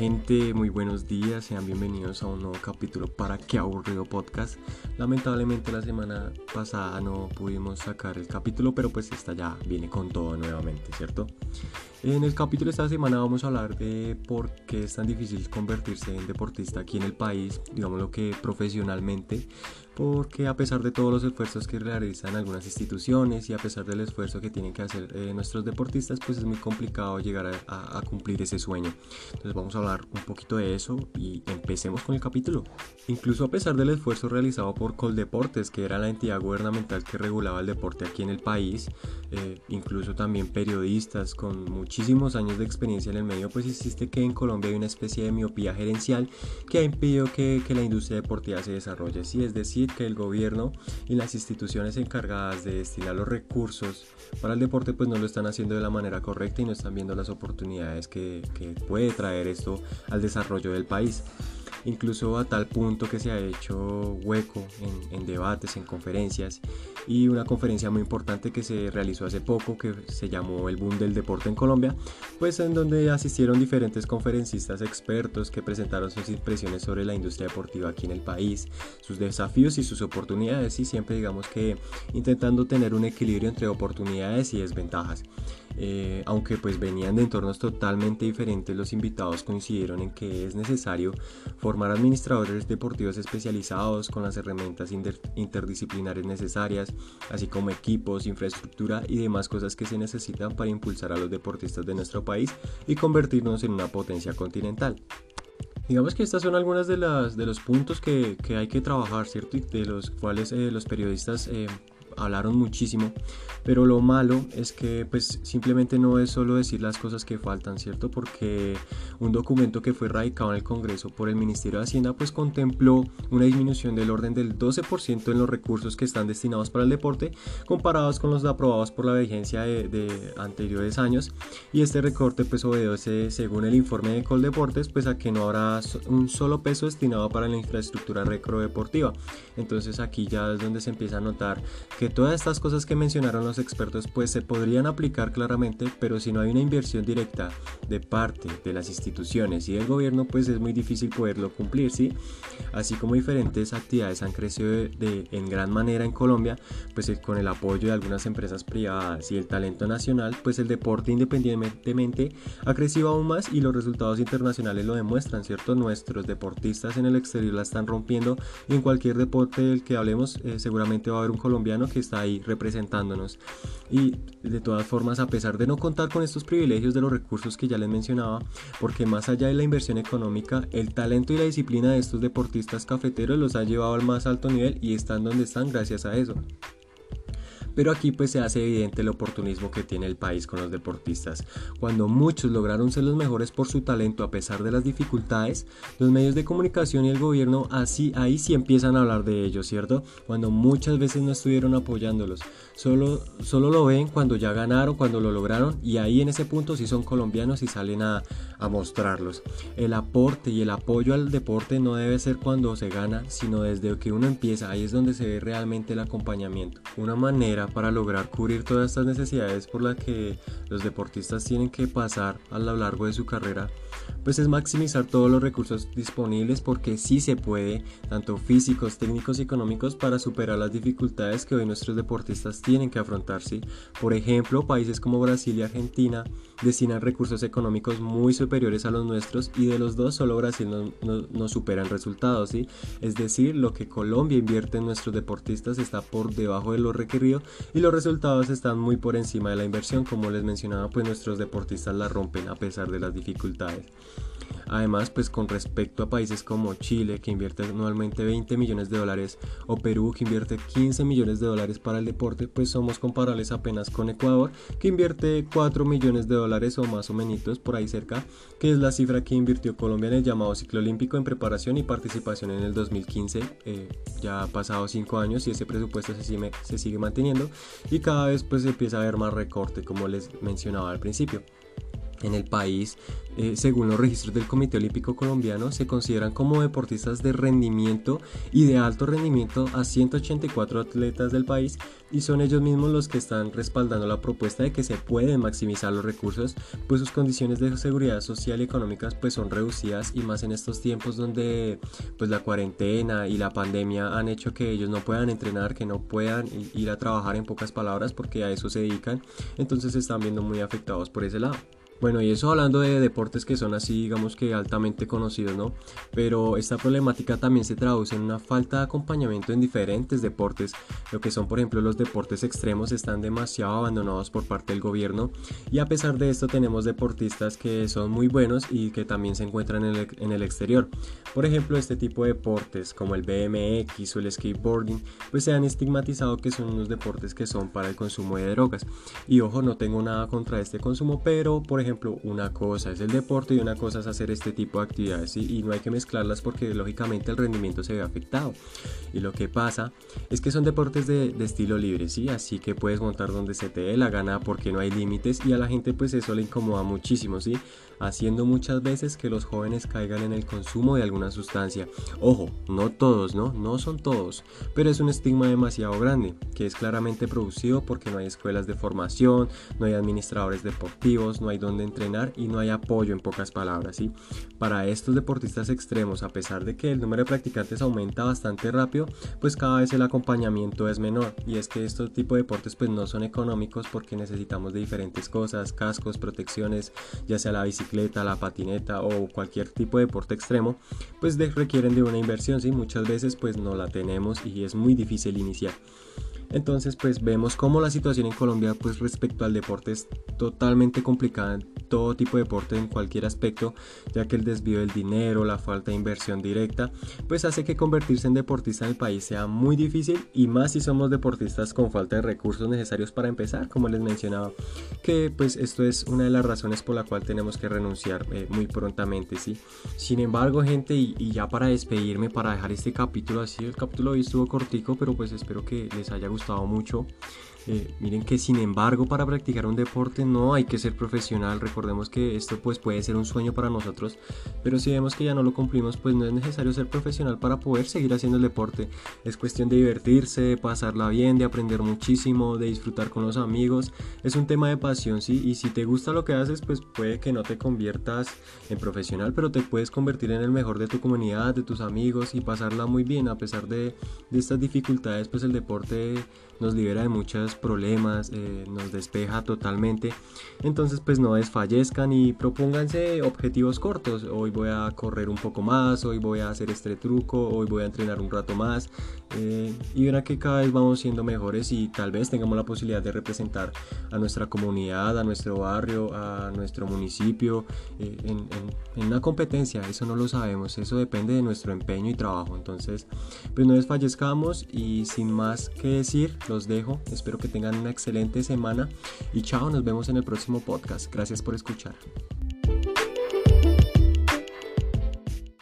gente, muy buenos días, sean bienvenidos a un nuevo capítulo para Qué aburrido podcast. Lamentablemente la semana pasada no pudimos sacar el capítulo, pero pues esta ya viene con todo nuevamente, ¿cierto? En el capítulo de esta semana vamos a hablar de por qué es tan difícil convertirse en deportista aquí en el país, digamos lo que profesionalmente, porque a pesar de todos los esfuerzos que realizan algunas instituciones y a pesar del esfuerzo que tienen que hacer eh, nuestros deportistas, pues es muy complicado llegar a, cumplir ese sueño. Entonces vamos a hablar un poquito de eso y empecemos con el capítulo. Incluso a pesar del esfuerzo realizado por Coldeportes, que era la entidad gubernamental que regulaba el deporte aquí en el país, eh, incluso también periodistas con muchísimos años de experiencia en el medio, pues existe que en Colombia hay una especie de miopía gerencial que ha impedido que, que la industria deportiva se desarrolle. Sí, es decir, que el gobierno y las instituciones encargadas de destinar los recursos para el deporte pues no lo están haciendo de la manera correcta y no están viendo las oportunidades que, que puede traer esto al desarrollo del país incluso a tal punto que se ha hecho hueco en, debates, en conferencias y una conferencia muy importante que se realizó hace poco que se llamó el boom del deporte en Colombia, pues en donde asistieron diferentes conferencistas expertos que presentaron sus impresiones sobre la industria deportiva aquí en el país, sus desafíos y sus oportunidades y siempre digamos que intentando tener un equilibrio entre oportunidades y desventajas. Eh, aunque pues venían de entornos totalmente diferentes, los invitados coincidieron en que es necesario formar administradores deportivos especializados con las herramientas interdisciplinares necesarias, así como equipos, infraestructura y demás cosas que se necesitan para impulsar a los deportistas de nuestro país y convertirnos en una potencia continental. Digamos que estas son algunas de, las, de los puntos que, que hay que trabajar, ¿cierto? Y de los cuales eh, los periodistas eh, hablaron muchísimo, pero lo malo es que pues simplemente no es solo decir las cosas que faltan, ¿cierto? Porque un documento que fue radicado en el Congreso por el Ministerio de Hacienda pues contempló una disminución del orden del 12% en los recursos que están destinados para el deporte comparados con los aprobados por la vigencia de, anteriores años y este recorte pues obedece según el informe de Coldeportes pues a que no habrá un solo peso destinado para la infraestructura recrodeportiva entonces aquí ya es donde se empieza a notar que todas estas cosas que mencionaron los expertos pues se podrían aplicar claramente, pero si no hay una inversión directa de parte de las instituciones y del gobierno pues es muy difícil poderlo cumplir, ¿sí? Así como diferentes actividades han crecido de, en gran manera en Colombia, pues con el apoyo de algunas empresas privadas y el talento nacional, pues el deporte independientemente ha crecido aún más y los resultados internacionales lo demuestran, ¿cierto? Nuestros deportistas en el exterior la están rompiendo y en cualquier deporte del que hablemos eh, seguramente va a haber un colombiano que está ahí representándonos. Y de todas formas, a pesar de no contar con estos privilegios de los recursos que ya les mencionaba, porque más allá de la inversión económica, el talento y la disciplina de estos deportistas cafeteros los ha llevado al más alto nivel y están donde están gracias a eso. Pero aquí pues se hace evidente el oportunismo que tiene el país con los deportistas. Cuando muchos lograron ser los mejores por su talento a pesar de las dificultades, los medios de comunicación y el gobierno así ahí sí empiezan a hablar de ellos, ¿cierto? Cuando muchas veces no estuvieron apoyándolos. Solo, solo lo ven cuando ya ganaron, cuando lo lograron y ahí en ese punto sí son colombianos y salen a, a mostrarlos. El aporte y el apoyo al deporte no debe ser cuando se gana, sino desde que uno empieza. Ahí es donde se ve realmente el acompañamiento. Una manera para lograr cubrir todas estas necesidades por las que los deportistas tienen que pasar a lo largo de su carrera, pues es maximizar todos los recursos disponibles porque sí se puede, tanto físicos, técnicos y económicos, para superar las dificultades que hoy nuestros deportistas tienen que afrontar. Por ejemplo, países como Brasil y Argentina destinan recursos económicos muy superiores a los nuestros y de los dos solo Brasil no, no, supera en resultados. ¿sí? Es decir, lo que Colombia invierte en nuestros deportistas está por debajo de lo requerido y los resultados están muy por encima de la inversión. Como les mencionaba, pues nuestros deportistas la rompen a pesar de las dificultades. Además, pues con respecto a países como Chile, que invierte anualmente 20 millones de dólares, o Perú, que invierte 15 millones de dólares para el deporte, pues somos comparables apenas con Ecuador, que invierte 4 millones de dólares o más o menos por ahí cerca, que es la cifra que invirtió Colombia en el llamado ciclo olímpico en preparación y participación en el 2015. Eh, ya ha pasado 5 años y ese presupuesto se sigue, se sigue manteniendo y cada vez pues empieza a haber más recorte, como les mencionaba al principio. En el país, eh, según los registros del Comité Olímpico Colombiano, se consideran como deportistas de rendimiento y de alto rendimiento a 184 atletas del país y son ellos mismos los que están respaldando la propuesta de que se pueden maximizar los recursos, pues sus condiciones de seguridad social y económicas pues son reducidas y más en estos tiempos donde pues la cuarentena y la pandemia han hecho que ellos no puedan entrenar, que no puedan ir a trabajar en pocas palabras porque a eso se dedican, entonces se están viendo muy afectados por ese lado. Bueno, y eso hablando de deportes que son así, digamos que altamente conocidos, ¿no? Pero esta problemática también se traduce en una falta de acompañamiento en diferentes deportes. Lo que son, por ejemplo, los deportes extremos están demasiado abandonados por parte del gobierno. Y a pesar de esto tenemos deportistas que son muy buenos y que también se encuentran en el, en el exterior. Por ejemplo, este tipo de deportes como el BMX o el skateboarding, pues se han estigmatizado que son unos deportes que son para el consumo de drogas. Y ojo, no tengo nada contra este consumo, pero por ejemplo, ejemplo, una cosa es el deporte y una cosa es hacer este tipo de actividades y no hay que mezclarlas porque lógicamente el rendimiento se ve afectado. Y lo que pasa es que son deportes de, estilo libre, ¿sí? Así que puedes montar donde se te dé la gana porque no hay límites y a la gente pues eso le incomoda muchísimo, ¿sí? Haciendo muchas veces que los jóvenes caigan en el consumo de alguna sustancia. Ojo, no todos, ¿no? No son todos, pero es un estigma demasiado grande que es claramente producido porque no hay escuelas de formación, no hay administradores deportivos, no hay donde entrenar y no hay apoyo en pocas palabras. ¿sí? Para estos deportistas extremos, a pesar de que el número de practicantes aumenta bastante rápido, pues cada vez el acompañamiento es menor. Y es que estos tipos de deportes pues no son económicos porque necesitamos de diferentes cosas, cascos, protecciones, ya sea la bicicleta, la patineta o cualquier tipo de deporte extremo, pues requieren de una inversión, ¿sí? Muchas veces pues no la tenemos y es muy difícil iniciar. Entonces pues vemos cómo la situación en Colombia pues respecto al deporte es totalmente complicada en todo tipo de deporte en cualquier aspecto, ya que el desvío del dinero, la falta de inversión directa, pues hace que convertirse en deportista en el país sea muy difícil y más si somos deportistas con falta de recursos necesarios para empezar, como les mencionaba, que pues esto es una de las razones por la cual tenemos que renunciar eh, muy prontamente, ¿sí? Sin embargo, gente, y, ya para despedirme, para dejar este capítulo así, el capítulo hoy estuvo cortico, pero pues espero que les haya gustado mucho. Eh, miren que sin embargo para practicar un deporte no hay que ser profesional. Recordemos que esto pues puede ser un sueño para nosotros, pero si vemos que ya no lo cumplimos pues no es necesario ser profesional para poder seguir haciendo el deporte. Es cuestión de divertirse, de pasarla bien, de aprender muchísimo, de disfrutar con los amigos. Es un tema de pasión, sí, y si te gusta lo que haces pues puede que no te conviertas en profesional, pero te puedes convertir en el mejor de tu comunidad, de tus amigos y pasarla muy bien a pesar de, de estas dificultades pues el deporte nos libera de problemas, eh, nos despeja totalmente. Entonces pues no desfallezcan y propónganse objetivos cortos. Hoy voy a correr un poco más, hoy voy a hacer este truco, hoy voy a entrenar un rato más. Eh, y verá que cada vez vamos siendo mejores y tal vez tengamos la posibilidad de representar a nuestra comunidad, a nuestro barrio, a nuestro municipio eh, en, en una competencia. Eso no lo sabemos, eso depende de nuestro empeño y trabajo. Entonces pues no desfallezcamos y sin más que decir, los dejo. Espero que tengan una excelente semana y chao, nos vemos en el próximo podcast. Gracias por escuchar.